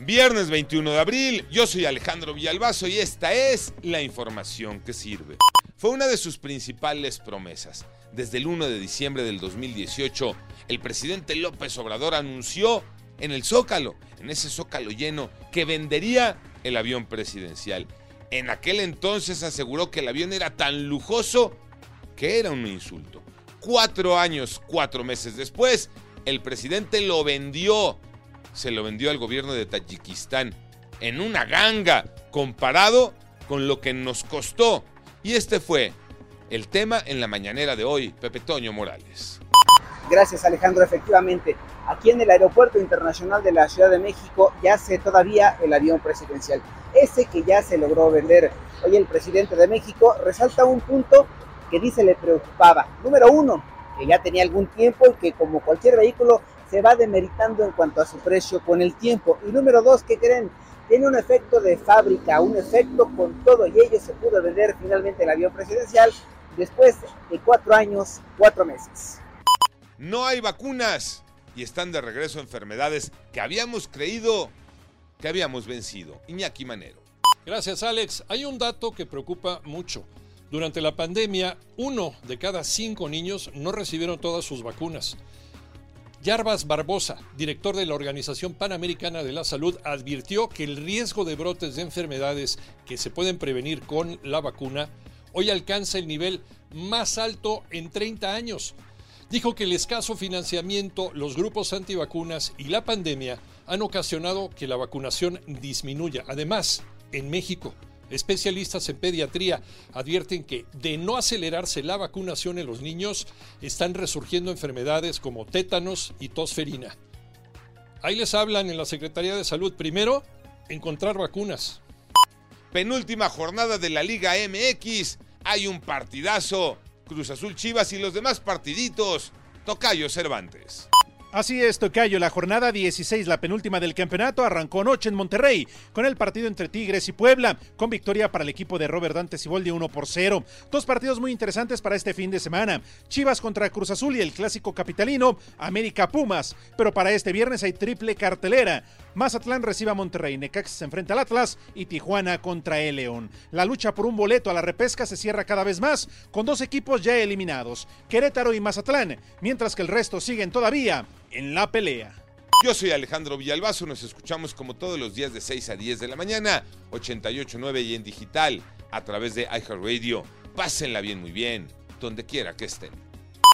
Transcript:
Viernes 21 de abril, yo soy Alejandro Villalbazo y esta es la información que sirve. Fue una de sus principales promesas. Desde el 1 de diciembre del 2018, el presidente López Obrador anunció en el Zócalo, en ese Zócalo lleno, que vendería el avión presidencial. En aquel entonces aseguró que el avión era tan lujoso que era un insulto. Cuatro años, cuatro meses después, el presidente lo vendió se lo vendió al gobierno de Tayikistán en una ganga comparado con lo que nos costó. Y este fue el tema en la mañanera de hoy, Pepe Toño Morales. Gracias Alejandro, efectivamente, aquí en el Aeropuerto Internacional de la Ciudad de México yace todavía el avión presidencial, ese que ya se logró vender. Hoy el presidente de México resalta un punto que dice le preocupaba. Número uno, que ya tenía algún tiempo y que como cualquier vehículo se va demeritando en cuanto a su precio con el tiempo. Y número dos, ¿qué creen? Tiene un efecto de fábrica, un efecto con todo y ello se pudo vender finalmente el avión presidencial después de cuatro años, cuatro meses. No hay vacunas y están de regreso enfermedades que habíamos creído que habíamos vencido. Iñaki Manero. Gracias Alex. Hay un dato que preocupa mucho. Durante la pandemia, uno de cada cinco niños no recibieron todas sus vacunas. Yarbas Barbosa, director de la Organización Panamericana de la Salud, advirtió que el riesgo de brotes de enfermedades que se pueden prevenir con la vacuna hoy alcanza el nivel más alto en 30 años. Dijo que el escaso financiamiento, los grupos antivacunas y la pandemia han ocasionado que la vacunación disminuya. Además, en México, Especialistas en pediatría advierten que de no acelerarse la vacunación en los niños, están resurgiendo enfermedades como tétanos y tosferina. Ahí les hablan en la Secretaría de Salud. Primero, encontrar vacunas. Penúltima jornada de la Liga MX. Hay un partidazo. Cruz Azul Chivas y los demás partiditos. Tocayo Cervantes. Así es, Tocayo. La jornada 16, la penúltima del campeonato, arrancó noche en Monterrey, con el partido entre Tigres y Puebla, con victoria para el equipo de Robert Dante Siboldi 1 por 0. Dos partidos muy interesantes para este fin de semana. Chivas contra Cruz Azul y el clásico capitalino, América Pumas. Pero para este viernes hay triple cartelera. Mazatlán recibe a Monterrey, Necax se enfrenta al Atlas y Tijuana contra el León. La lucha por un boleto a la repesca se cierra cada vez más, con dos equipos ya eliminados, Querétaro y Mazatlán, mientras que el resto siguen todavía en la pelea. Yo soy Alejandro Villalbazo, nos escuchamos como todos los días de 6 a 10 de la mañana, 88.9 y en digital, a través de iHeartRadio. Pásenla bien, muy bien, donde quiera que estén.